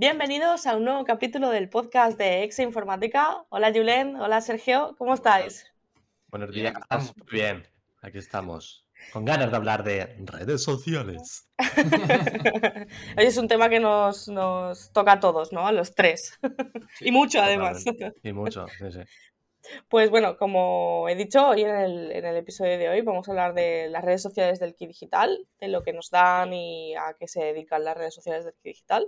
Bienvenidos a un nuevo capítulo del podcast de Ex Informática. Hola Julen, hola Sergio, ¿cómo estáis? Buenos días, muy bien, aquí estamos. Con ganas de hablar de redes sociales. Hoy es un tema que nos, toca a todos, ¿no? A los tres. y mucho además. Y mucho, sí, sí. Pues bueno, como he dicho, hoy en el, en el, episodio de hoy vamos a hablar de las redes sociales del Kit Digital, de lo que nos dan y a qué se dedican las redes sociales del Kit Digital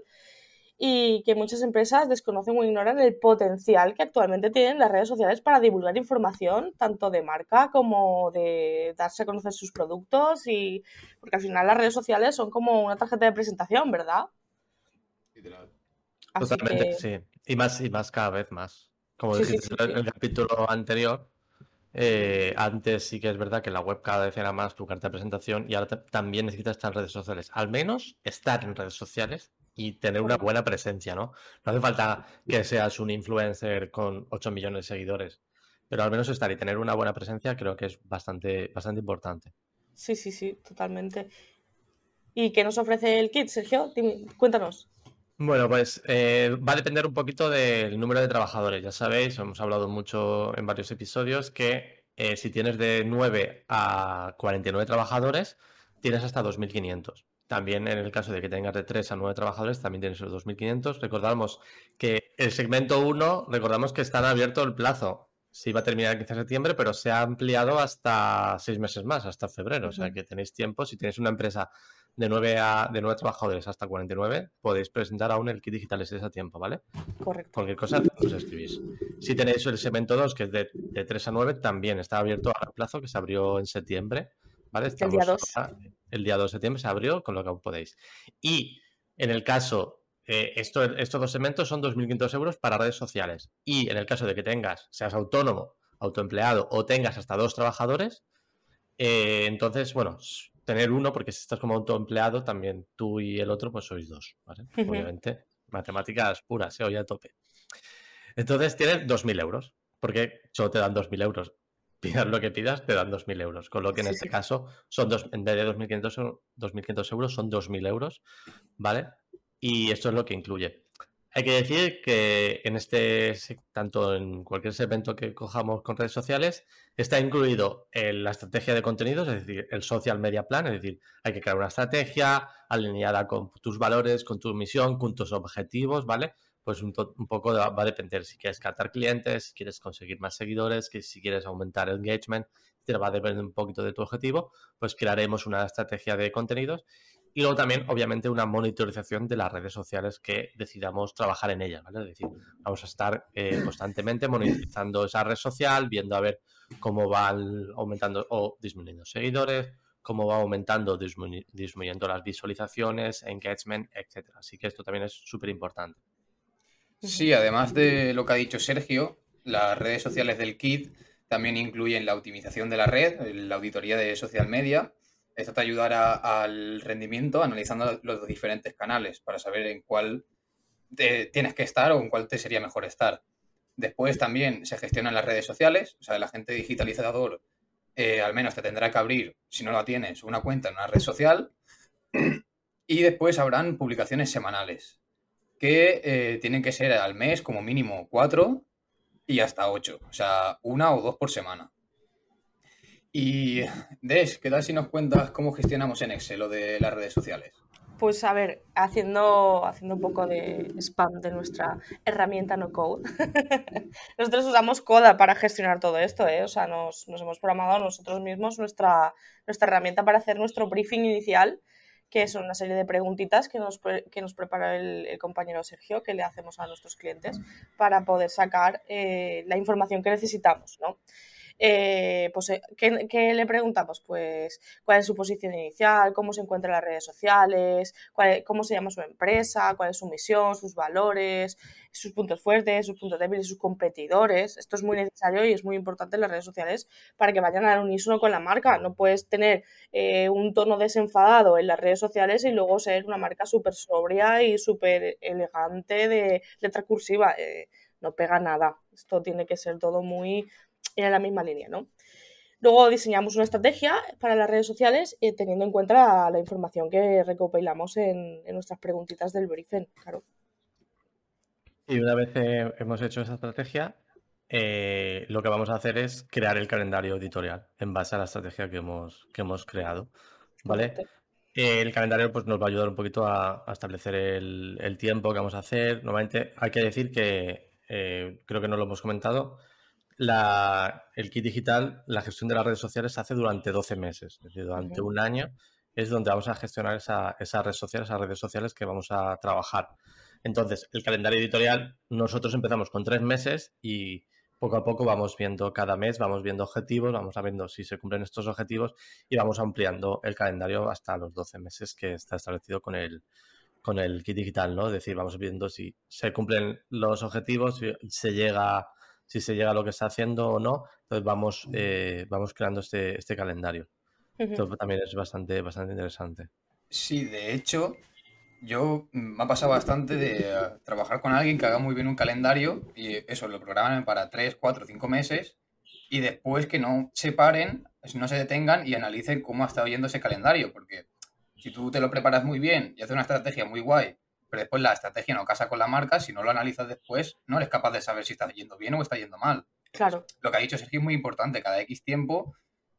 y que muchas empresas desconocen o ignoran el potencial que actualmente tienen las redes sociales para divulgar información, tanto de marca como de darse a conocer sus productos y porque al final las redes sociales son como una tarjeta de presentación, ¿verdad? Totalmente, sí. Y más, y más cada vez más. Como dijiste en el capítulo anterior, eh, antes sí que es verdad que la web cada vez era más tu carta de presentación y ahora también necesitas estar en redes sociales. Al menos estar en redes sociales y tener una buena presencia, ¿no? No hace falta que seas un influencer con 8 millones de seguidores, pero al menos estar y tener una buena presencia creo que es bastante, bastante importante. Sí, sí, sí, totalmente. ¿Y qué nos ofrece el kit, Sergio? cuéntanos. Bueno, pues eh, va a depender un poquito del número de trabajadores. Ya sabéis, hemos hablado mucho en varios episodios que eh, si tienes de 9 a 49 trabajadores, tienes hasta 2.500. También en el caso de que tengas de 3 a 9 trabajadores, también tienes los 2.500. Recordamos que el segmento 1, recordamos que está abierto el plazo. Se iba a terminar el 15 de septiembre, pero se ha ampliado hasta 6 meses más, hasta febrero. O sea que tenéis tiempo. Si tenéis una empresa de 9, a, de 9 trabajadores hasta 49, podéis presentar aún el kit digital ese a tiempo, ¿vale? Correcto. Cualquier cosa os escribís. Si tenéis el segmento 2, que es de, de 3 a 9, también está abierto a plazo, que se abrió en septiembre el día 2. el día 2 de septiembre se abrió, con lo que aún podéis. Y en el caso, eh, esto, estos dos segmentos son 2.500 euros para redes sociales. Y en el caso de que tengas, seas autónomo, autoempleado o tengas hasta dos trabajadores, eh, entonces, bueno, tener uno, porque si estás como autoempleado, también tú y el otro, pues sois dos, Obviamente, matemáticas puras, se oye a tope. Entonces tienes 2.000 euros, porque solo te dan 2.000 euros pidas lo que pidas, te dan 2.000 euros. Con lo que en este caso son dos, en vez de 2.500 euros, son 2.000 euros, ¿vale? Y esto es lo que incluye. Hay que decir que en este, tanto en cualquier segmento que cojamos con redes sociales, está incluido la estrategia de contenidos, es decir, el social media plan, es decir, hay que crear una estrategia alineada con tus valores, con tu misión, con tus objetivos, ¿vale? Pues un, poco va a depender si quieres captar clientes, si quieres conseguir más seguidores, que si quieres aumentar el engagement, te va a depender un poquito de tu objetivo, pues crearemos una estrategia de contenidos y luego también, obviamente, una monitorización de las redes sociales que decidamos trabajar en ellas, ¿vale? Es decir, vamos a estar eh, constantemente monitorizando esa red social, viendo a ver cómo van aumentando o disminuyendo seguidores, cómo va aumentando, disminuyendo las visualizaciones, engagement, etcétera. Así que esto también es súper importante. Sí, además de lo que ha dicho Sergio, las redes sociales del KIT también incluyen la optimización de la red, la auditoría de social media. Esto te ayudará al rendimiento analizando los diferentes canales para saber en cuál tienes que estar o en cuál te sería mejor estar. Después también se gestionan las redes sociales, o sea, el agente digitalizador eh, al menos te tendrá que abrir, si no la tienes, una cuenta en una red social. Y después habrán publicaciones semanales que eh, tienen que ser al mes como mínimo cuatro y hasta ocho, o sea, una o dos por semana. Y Des, ¿qué tal si nos cuentas cómo gestionamos en Excel lo de las redes sociales? Pues a ver, haciendo, haciendo un poco de spam de nuestra herramienta no code. nosotros usamos Coda para gestionar todo esto, ¿eh? O sea, nos, nos, hemos programado nosotros mismos nuestra, nuestra herramienta para hacer nuestro briefing inicial que son una serie de preguntitas que nos, que nos prepara el, compañero Sergio, que le hacemos a nuestros clientes para poder sacar eh, la información que necesitamos, ¿no? Eh, pues, eh, ¿qué, le preguntamos? Pues cuál es su posición inicial, cómo se encuentra en las redes sociales, cómo se llama su empresa, cuál es su misión, sus valores, sus puntos fuertes, sus puntos débiles, sus competidores. Esto es muy necesario y es muy importante en las redes sociales para que vayan al unísono con la marca. No puedes tener eh, un tono desenfadado en las redes sociales y luego ser una marca súper sobria y súper elegante de letra cursiva. no pega nada. Esto tiene que ser todo muy en la misma línea, ¿no? Luego diseñamos una estrategia para las redes sociales eh, teniendo en cuenta la, información que recopilamos en, nuestras preguntitas del briefing, claro. Y una vez eh, hemos hecho esa estrategia, eh, lo que vamos a hacer es crear el calendario editorial en base a la estrategia que hemos, que hemos creado. ¿Vale? el calendario pues, nos va a ayudar un poquito a, establecer el, tiempo que vamos a hacer. Normalmente hay que decir que, creo que no lo hemos comentado, la, el kit digital, la gestión de las redes sociales se hace durante 12 meses, es decir, durante un año es donde vamos a gestionar esa, esas redes sociales, esas redes sociales que vamos a trabajar. Entonces, el calendario editorial, nosotros empezamos con tres meses y poco a poco vamos viendo cada mes, vamos viendo objetivos, vamos viendo si se cumplen estos objetivos y vamos ampliando el calendario hasta los 12 meses que está establecido con el, con el kit digital, ¿no? Es decir, vamos viendo si se cumplen los objetivos, si se llega, si se llega a lo que está haciendo o no, entonces vamos, eh, vamos creando este, este calendario. Esto también es bastante, bastante interesante. Sí, de hecho, yo mm, me ha pasado bastante de eh, trabajar con alguien que haga muy bien un calendario y eso, lo programan para 3, 4, 5 meses y después que no se paren, no se detengan y analicen cómo ha estado yendo ese calendario, porque si tú te lo preparas muy bien y haces una estrategia muy guay, pero después la estrategia no casa con la marca, si no lo analizas después, no eres capaz de saber si está yendo bien o está yendo mal. Claro. Lo que ha dicho Sergio es muy importante, cada X tiempo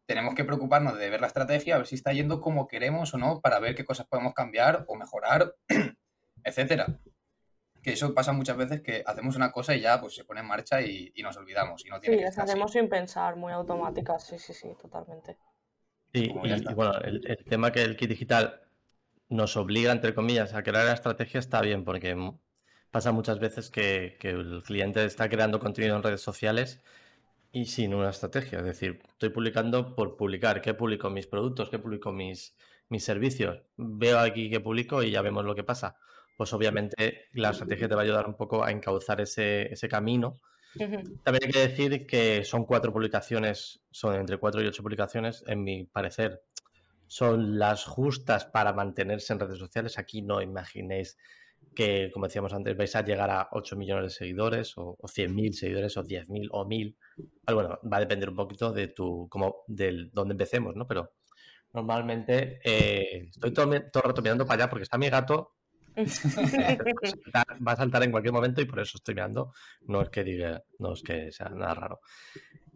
tenemos que preocuparnos de ver la estrategia, a ver si está yendo como queremos o no, para ver qué cosas podemos cambiar o mejorar, etcétera. Que eso pasa muchas veces que hacemos una cosa y ya pues se pone en marcha y, nos olvidamos. Y no tiene sí, las hacemos sin pensar, muy automáticas, sí, sí, sí, totalmente. Sí, y, bueno, el, tema que el kit digital nos obliga, entre comillas, a crear la estrategia está bien, porque pasa muchas veces que, que el cliente está creando contenido en redes sociales y sin una estrategia. Es decir, estoy publicando por publicar. ¿Qué publico? Mis productos, ¿qué publico? Mis, mis servicios. Veo aquí que publico y ya vemos lo que pasa. Pues obviamente la estrategia te va a ayudar un poco a encauzar ese, ese camino. También hay que decir que son cuatro publicaciones, son entre cuatro y ocho publicaciones, en mi parecer, son las justas para mantenerse en redes sociales. Aquí no imaginéis que, como decíamos antes, vais a llegar a 8 millones de seguidores o, o 100.000 seguidores o 10.000 o 1.000. Bueno, va a depender un poquito de tu, como del donde empecemos, ¿no? Pero normalmente eh, estoy todo, todo el rato mirando para allá porque está mi gato. va a saltar en cualquier momento y por eso estoy mirando. No es que diga, no es que sea nada raro.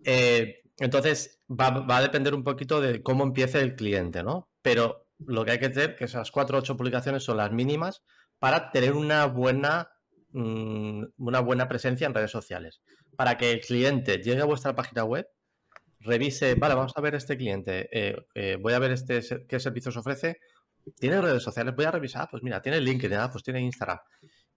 Eh, entonces, va, va, a depender un poquito de cómo empiece el cliente, ¿no? Pero lo que hay que tener, que esas cuatro o ocho publicaciones son las mínimas para tener una buena, mm, una buena presencia en redes sociales. Para que el cliente llegue a vuestra página web, revise, vale, vamos a ver este cliente, eh, eh, voy a ver este qué servicios ofrece, tiene redes sociales, voy a revisar, pues mira, tiene LinkedIn, ah, pues tiene Instagram.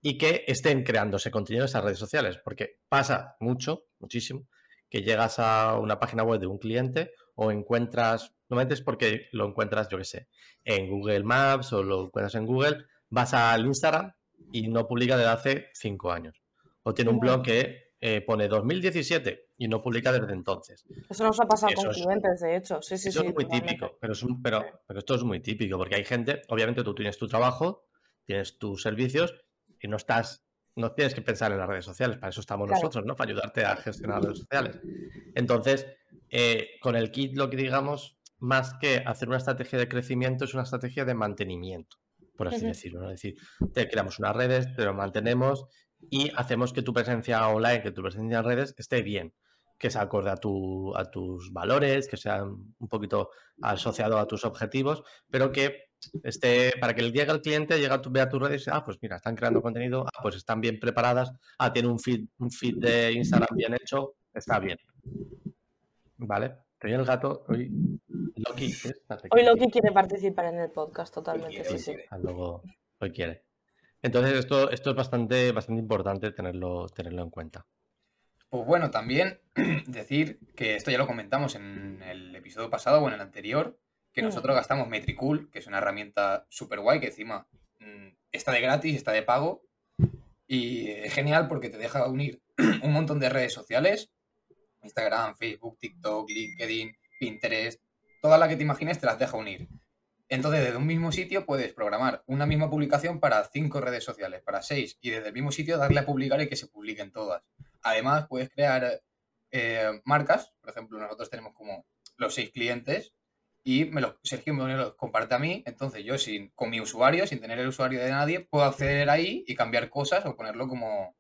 Y que estén creándose contenido en esas redes sociales, porque pasa mucho, muchísimo, que llegas a una página web de un cliente o encuentras, normalmente es porque lo encuentras, yo qué sé, en Google Maps o lo encuentras en Google, vas al Instagram y no publica desde hace cinco años. O tiene un blog que eh, pone 2017 y no publica desde entonces. Eso nos ha pasado con clientes, de hecho. Sí, sí, eso es muy típico, pero, es pero, pero esto es muy típico, porque hay gente, obviamente tú tienes tu trabajo, tienes tus servicios y no estás, no tienes que pensar en las redes sociales, para eso estamos nosotros, ¿no? Para ayudarte a gestionar las redes sociales. Entonces, eh, con el kit lo que digamos, más que hacer una estrategia de crecimiento, es una estrategia de mantenimiento por así decirlo. Es decir, te creamos unas redes, te lo mantenemos y hacemos que tu presencia online, que tu presencia en redes esté bien, que se acorde a, tu, a tus valores, que sea un poquito asociado a tus objetivos, pero que esté, para que llegue al cliente, llegue a tu, vea tus redes y ah, pues mira, están creando contenido, ah, pues están bien preparadas, ah, tiene un feed, un feed de Instagram bien hecho, está bien. ¿Vale? Estoy el gato, hoy Loki, Hoy Loki quiere participar en el podcast totalmente, sí, sí. Luego, hoy quiere. Entonces, esto, esto es bastante, bastante importante tenerlo, tenerlo en cuenta. Pues bueno, también decir que esto ya lo comentamos en el episodio pasado o en el anterior, que mm. nosotros gastamos Metricool, que es una herramienta súper guay, que encima mm, está de gratis, está de pago, y es genial porque te deja unir un montón de redes sociales, Instagram, Facebook, TikTok, LinkedIn, Pinterest, todas las que te imagines te las deja unir. Entonces, desde un mismo sitio puedes programar una misma publicación para cinco redes sociales, para seis, y desde el mismo sitio darle a publicar y que se publiquen todas. Además, puedes crear eh, marcas, por ejemplo, nosotros tenemos como los seis clientes y me los, Sergio me los comparte a mí, entonces yo sin, con mi usuario, sin tener el usuario de nadie, puedo acceder ahí y cambiar cosas o ponerlo como,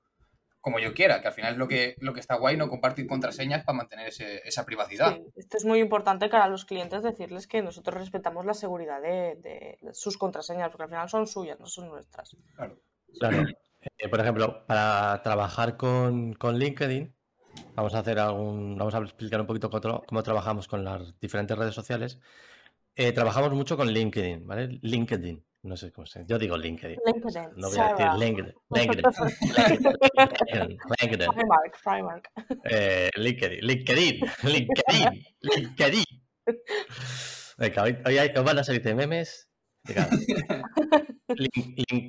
como yo quiera, que al final es lo que, lo que está guay, no compartir contraseñas para mantener esa privacidad. esto es muy importante para los clientes decirles que nosotros respetamos la seguridad de, sus contraseñas, porque al final son suyas, no son nuestras. Claro. claro. Eh, por ejemplo, para trabajar con, LinkedIn, vamos a hacer algún, vamos a explicar un poquito cómo, trabajamos con las diferentes redes sociales. Eh, trabajamos mucho con LinkedIn, ¿vale? LinkedIn. No sé cómo se Yo digo LinkedIn. LinkedIn. No voy a decir LinkedIn. LinkedIn. LinkedIn. Primark, Primark. Eh, LinkedIn. LinkedIn. LinkedIn. LinkedIn. Venga, hoy, hoy, van a salir de memes.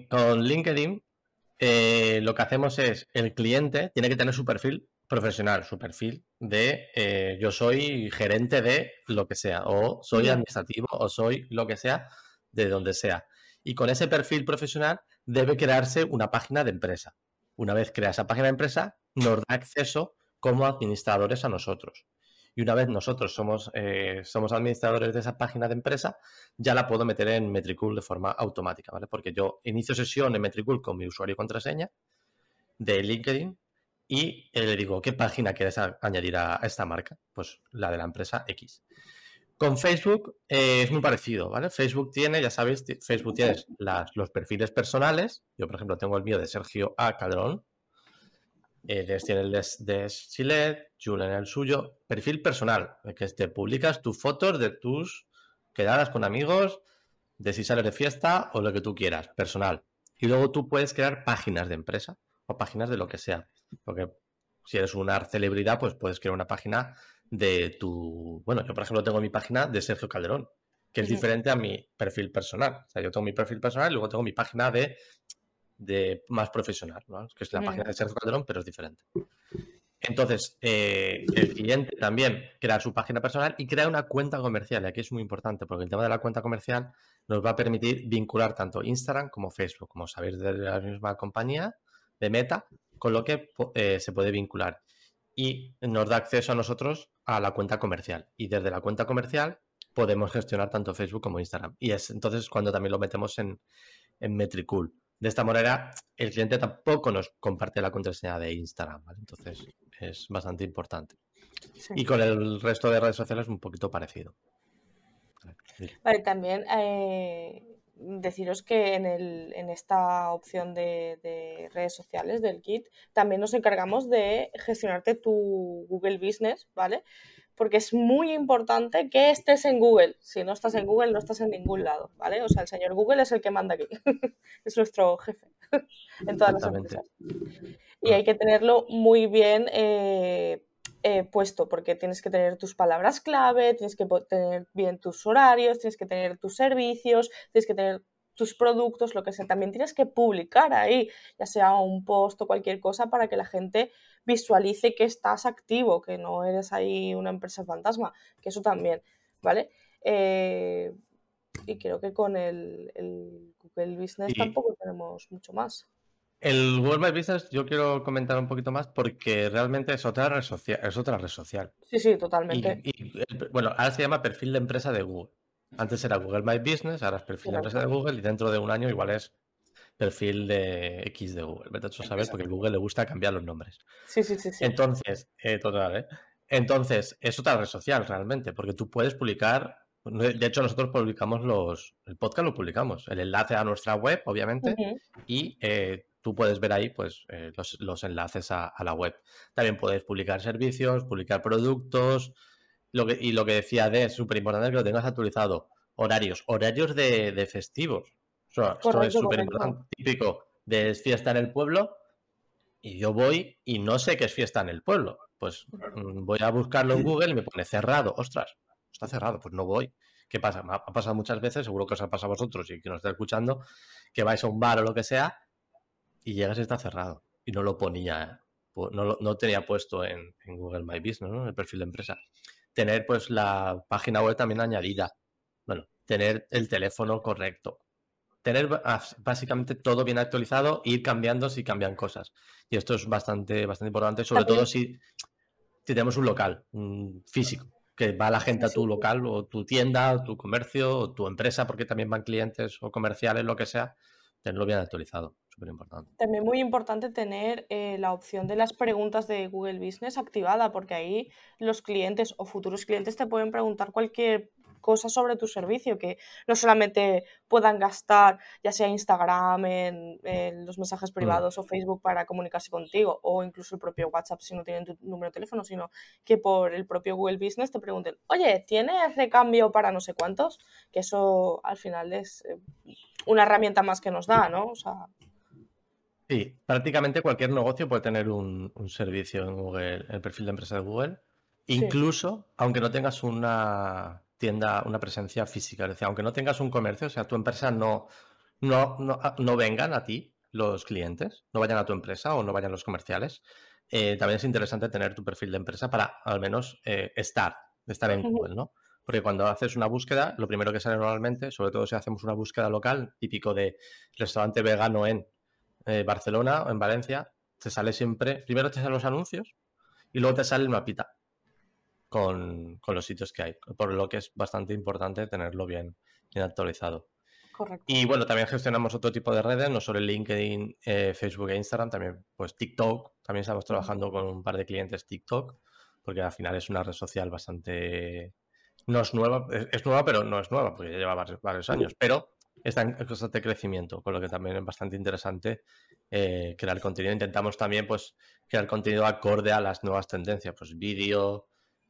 con LinkedIn eh, lo que hacemos es, el cliente tiene que tener su perfil profesional, su perfil de eh, yo soy gerente de lo que sea, o soy administrativo, o soy lo que sea, de donde sea y con ese perfil profesional debe crearse una página de empresa. Una vez crea esa página de empresa, nos da acceso como administradores a nosotros. Y una vez nosotros somos, eh, somos administradores de esa página de empresa, ya la puedo meter en Metricool de forma automática, ¿vale? Porque yo inicio sesión en Metricool con mi usuario y contraseña de LinkedIn y le digo, ¿qué página quieres añadir a esta marca? Pues la de la empresa X. Con Facebook eh, es muy parecido, ¿vale? Facebook tiene, ya sabéis, Facebook tiene los perfiles personales. Yo, por ejemplo, tengo el mío de Sergio A. Calderón. Eh, tiene el de, de Silet, Julen el suyo. Perfil personal, que te publicas tus fotos de tus quedadas con amigos, de si sales de fiesta o lo que tú quieras, personal. Y luego tú puedes crear páginas de empresa o páginas de lo que sea. Porque si eres una celebridad, pues puedes crear una página de tu... Bueno, yo por ejemplo tengo mi página de Sergio Calderón, que es diferente a mi perfil personal. O sea, yo tengo mi perfil personal y luego tengo mi página de, de más profesional, ¿no? que es la página de Sergio Calderón, pero es diferente. Entonces, eh, el cliente también crea su página personal y crea una cuenta comercial. Y aquí es muy importante porque el tema de la cuenta comercial nos va a permitir vincular tanto Instagram como Facebook, como sabéis, de la misma compañía, de Meta, con lo que eh, se puede vincular y nos da acceso a nosotros a la cuenta comercial. Y desde la cuenta comercial podemos gestionar tanto Facebook como Instagram. Y es entonces cuando también lo metemos en, en Metricool. De esta manera, el cliente tampoco nos comparte la contraseña de Instagram, Entonces, es bastante importante. Y con el resto de redes sociales un poquito parecido. Vale, también eh, deciros que en, el, en esta opción de, redes sociales del kit también nos encargamos de gestionarte tu Google Business, ¿vale? Porque es muy importante que estés en Google. Si no estás en Google, no estás en ningún lado, ¿vale? O sea, el señor Google es el que manda aquí. es nuestro jefe en todas las empresas. Y hay que tenerlo muy bien eh, eh, puesto, porque tienes que tener tus palabras clave, tienes que tener bien tus horarios, tienes que tener tus servicios, tienes que tener tus productos, lo que sea. También tienes que publicar ahí, ya sea un post o cualquier cosa, para que la gente visualice que estás activo, que no eres ahí una empresa fantasma, que eso también, ¿vale? Eh, y creo que con el, Google Business tampoco tenemos mucho más. El Google My Business yo quiero comentar un poquito más porque realmente es otra red social. Es otra red social. Sí, sí, totalmente. bueno, ahora se llama perfil de empresa de Google. Antes era Google My Business, ahora es perfil de empresa de Google y dentro de un año igual es perfil de X de Google. Vete a saber porque a Google le gusta cambiar los nombres. Sí, sí, sí. Entonces, eh, total, ¿eh? Entonces, es otra red social realmente porque tú puedes publicar de hecho, nosotros publicamos los. El podcast lo publicamos. El enlace a nuestra web, obviamente, y eh, tú puedes ver ahí pues, eh, los, enlaces a, la web. También puedes publicar servicios, publicar productos. Lo que, y lo que decía de es súper importante que lo tengas actualizado. Horarios, horarios de, festivos. esto es súper importante. Típico de fiesta en el pueblo y yo voy y no sé qué es fiesta en el pueblo. Pues mm, voy a buscarlo en Google y me pone cerrado. Ostras, está cerrado, pues no voy. ¿Qué pasa? Me ha pasado muchas veces, seguro que os ha pasado a vosotros y que nos está escuchando, que vais a un bar o lo que sea y llegas y está cerrado. Y no lo ponía, no, no tenía puesto en, Google My Business, ¿no? En el perfil de empresa. Tener pues la página web también añadida. Bueno, tener el teléfono correcto. Tener básicamente todo bien actualizado e ir cambiando si cambian cosas. Y esto es bastante, bastante importante, sobre todo si, si tenemos un local, un físico que va la gente a tu local o tu tienda, o tu comercio o tu empresa, porque también van clientes o comerciales, lo que sea, tenerlo bien actualizado súper importante. También muy importante tener eh, la opción de las preguntas de Google Business activada, porque ahí los clientes o futuros clientes te pueden preguntar cualquier cosas sobre tu servicio, que no solamente puedan gastar ya sea Instagram, en, los mensajes mm. privados o Facebook para comunicarse contigo, o incluso el propio WhatsApp si no tienen tu número de teléfono, sino que por el propio Google Business te pregunten, oye, ¿tienes recambio para no sé cuántos? Que eso al final es eh, una herramienta más que nos da, ¿no? O sea... Sí, prácticamente cualquier negocio puede tener un, servicio en Google, el perfil de empresa de Google, incluso aunque no tengas una tienda, una presencia física. Es decir, aunque no tengas un comercio, o sea, tu empresa no, no, no, ah, vengan a ti los clientes, no vayan a tu empresa o no vayan los comerciales, eh, también es interesante tener tu perfil de empresa para al menos eh, estar, estar en Google, ¿no? Porque cuando haces una búsqueda, lo primero que sale normalmente, sobre todo si hacemos una búsqueda local, típico de restaurante vegano en eh, Barcelona o en Valencia, te sale siempre, primero te salen los anuncios y luego te sale el mapita con, los sitios que hay, por lo que es bastante importante tenerlo bien, actualizado. Correcto. Y bueno, también gestionamos otro tipo de redes, no solo LinkedIn, eh, Facebook e Instagram, también pues TikTok, también estamos trabajando con un par de clientes TikTok, porque al final es una red social bastante... No es nueva, es, nueva, pero no es nueva, porque ya lleva varios, años, pero está en constante crecimiento, con lo que también es bastante interesante eh, crear contenido. Intentamos también pues crear contenido acorde a las nuevas tendencias, pues vídeo,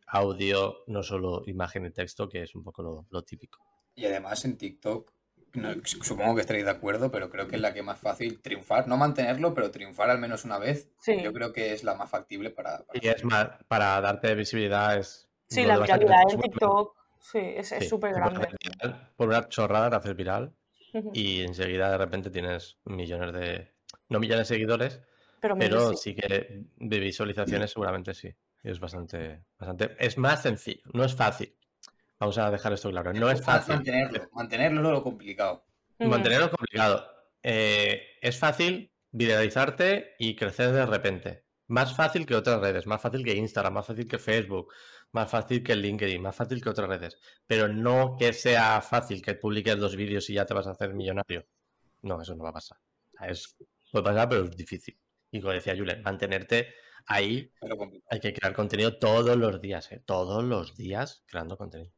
audio, no solo imagen y texto, que es un poco lo, típico. Y además en TikTok, supongo que estaréis de acuerdo, pero creo que es la que más fácil triunfar, no mantenerlo, pero triunfar al menos una vez, yo creo que es la más factible para... Y es más, para darte visibilidad es... Sí, la viralidad en TikTok, sí, es súper grande. Por una chorrada te haces viral y enseguida de repente tienes millones de... No millones de seguidores, pero, pero sí que de visualizaciones seguramente sí es bastante, bastante. Es más sencillo, no es fácil. Vamos a dejar esto claro. No es fácil. Mantenerlo, mantenerlo es lo complicado. Mantenerlo es complicado. Eh, es fácil viralizarte y crecer de repente. Más fácil que otras redes, más fácil que Instagram, más fácil que Facebook, más fácil que LinkedIn, más fácil que otras redes. Pero no que sea fácil que publiques dos vídeos y ya te vas a hacer millonario. No, eso no va a pasar. Es, puede pasar, pero es difícil. Y como decía Julen, mantenerte ahí hay que crear contenido todos los días, ¿eh? todos los días creando contenido.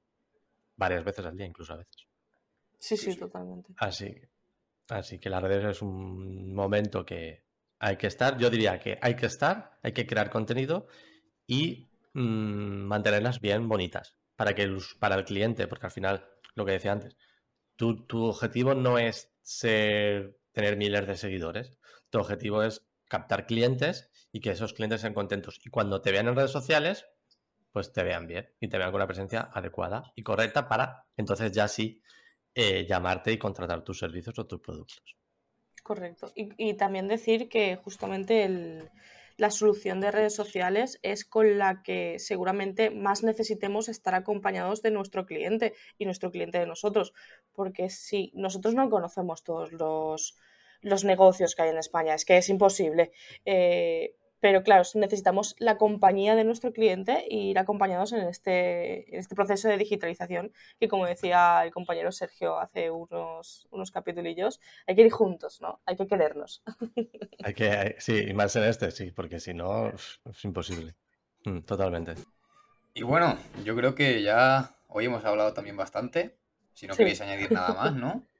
Varias veces al día, incluso a veces. Sí, sí, totalmente. Así, así que las redes es un momento que hay que estar. Yo diría que hay que estar, hay que crear contenido y mm, mantenerlas bien bonitas para, que para el cliente, porque al final, lo que decía antes, tu, tu objetivo no es ser, tener miles de seguidores, tu objetivo es captar clientes y que esos clientes sean contentos. Y cuando te vean en redes sociales, pues te vean bien y te vean con una presencia adecuada y correcta para entonces ya sí eh, llamarte y contratar tus servicios o tus productos. Correcto. Y, también decir que justamente la solución de redes sociales es con la que seguramente más necesitemos estar acompañados de nuestro cliente y nuestro cliente de nosotros. Porque si nosotros no conocemos todos los, los negocios que hay en España, es que es imposible. Eh, pero claro, necesitamos la compañía de nuestro cliente e ir acompañados en este, en este proceso de digitalización que, como decía el compañero Sergio hace unos, unos capitulillos, hay que ir juntos, ¿no? Hay que querernos. Hay que, sí, y más en este, sí, porque si no, es imposible. Mm, totalmente. Y bueno, yo creo que ya hoy hemos hablado también bastante. Si no queréis añadir nada más, ¿no?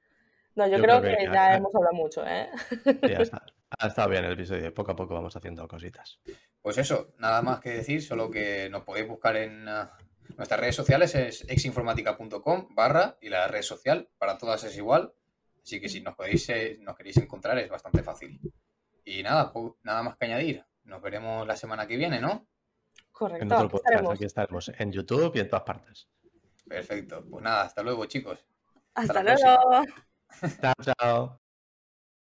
No, yo, creo, que, ya, hemos hablado mucho, ¿eh? Ya está. Ha estado bien el episodio, poco a poco vamos haciendo cositas. Pues eso, nada más que decir, solo que nos podéis buscar en uh, nuestras redes sociales, es exinformática.com barra y la red social para todas es igual, así que si nos, podéis, eh, nos queréis encontrar es bastante fácil. Y nada, nada más que añadir, nos veremos la semana que viene, ¿no? Correcto. aquí estaremos en YouTube y en todas partes. Perfecto, pues nada, hasta luego chicos. Hasta, luego. chao, chao.